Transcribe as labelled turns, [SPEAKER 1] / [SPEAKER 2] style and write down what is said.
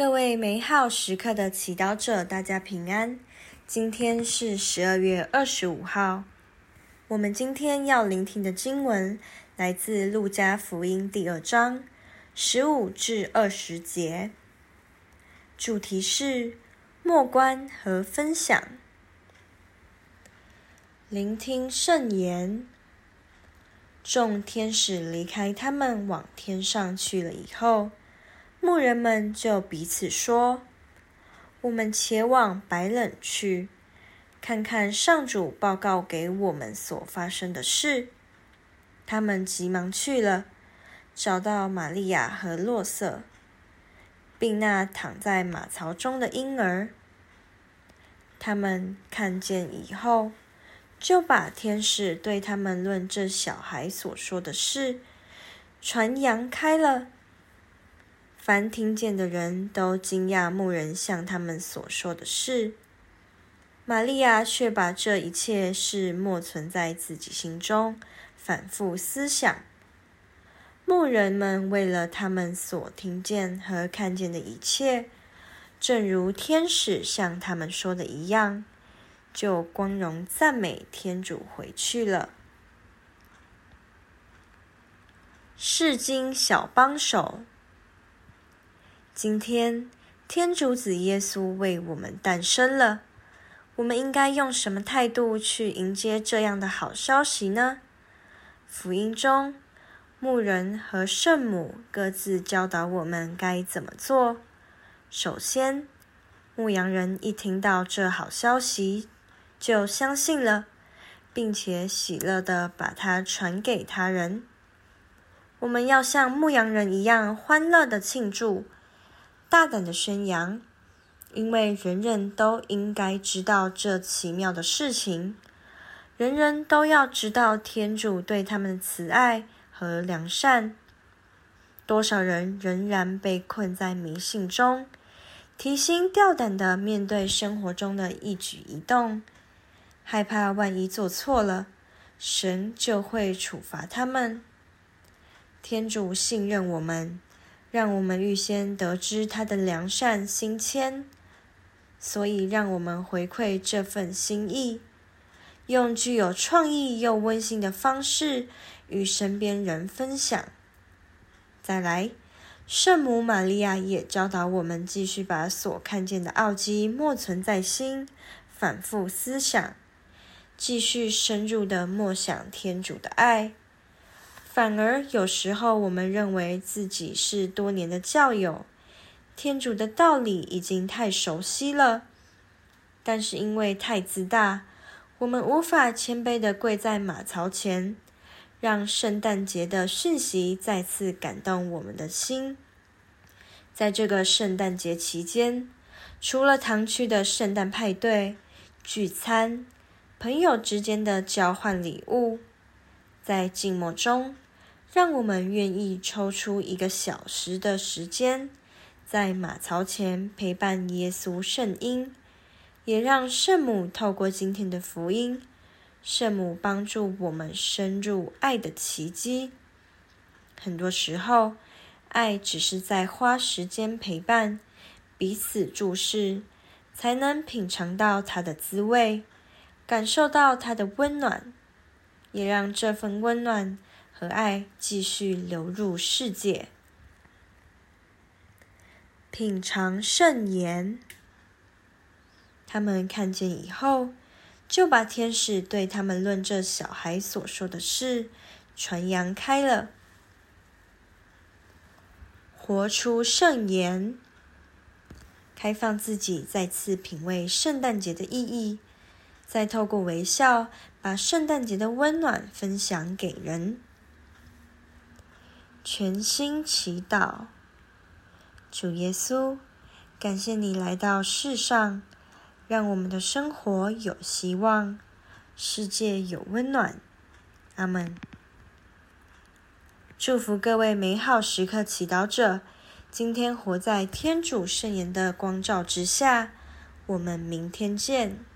[SPEAKER 1] 各位美好时刻的祈祷者，大家平安。今天是十二月二十五号。我们今天要聆听的经文来自《路加福音》第二章十五至二十节，主题是默观和分享。聆听圣言。众天使离开他们，往天上去了以后。牧人们就彼此说：“我们且往白冷去，看看上主报告给我们所发生的事。”他们急忙去了，找到玛利亚和洛瑟，并那躺在马槽中的婴儿。他们看见以后，就把天使对他们论这小孩所说的事传扬开了。凡听见的人都惊讶牧人向他们所说的事，玛利亚却把这一切事默存在自己心中，反复思想。牧人们为了他们所听见和看见的一切，正如天使向他们说的一样，就光荣赞美天主回去了。世经小帮手。今天，天主子耶稣为我们诞生了。我们应该用什么态度去迎接这样的好消息呢？福音中，牧人和圣母各自教导我们该怎么做。首先，牧羊人一听到这好消息，就相信了，并且喜乐地把它传给他人。我们要像牧羊人一样欢乐地庆祝。大胆的宣扬，因为人人都应该知道这奇妙的事情，人人都要知道天主对他们的慈爱和良善。多少人仍然被困在迷信中，提心吊胆的面对生活中的一举一动，害怕万一做错了，神就会处罚他们。天主信任我们。让我们预先得知他的良善心谦，所以让我们回馈这份心意，用具有创意又温馨的方式与身边人分享。再来，圣母玛利亚也教导我们继续把所看见的奥迹默存在心，反复思想，继续深入的默想天主的爱。反而有时候，我们认为自己是多年的教友，天主的道理已经太熟悉了。但是因为太自大，我们无法谦卑的跪在马槽前，让圣诞节的讯息再次感动我们的心。在这个圣诞节期间，除了堂区的圣诞派对、聚餐、朋友之间的交换礼物。在静默中，让我们愿意抽出一个小时的时间，在马槽前陪伴耶稣圣婴，也让圣母透过今天的福音，圣母帮助我们深入爱的奇迹。很多时候，爱只是在花时间陪伴，彼此注视，才能品尝到它的滋味，感受到它的温暖。也让这份温暖和爱继续流入世界。品尝圣言，他们看见以后，就把天使对他们论这小孩所说的事传扬开了。活出圣言，开放自己，再次品味圣诞节的意义。再透过微笑，把圣诞节的温暖分享给人。全心祈祷，主耶稣，感谢你来到世上，让我们的生活有希望，世界有温暖。阿门。祝福各位美好时刻祈祷者，今天活在天主圣言的光照之下。我们明天见。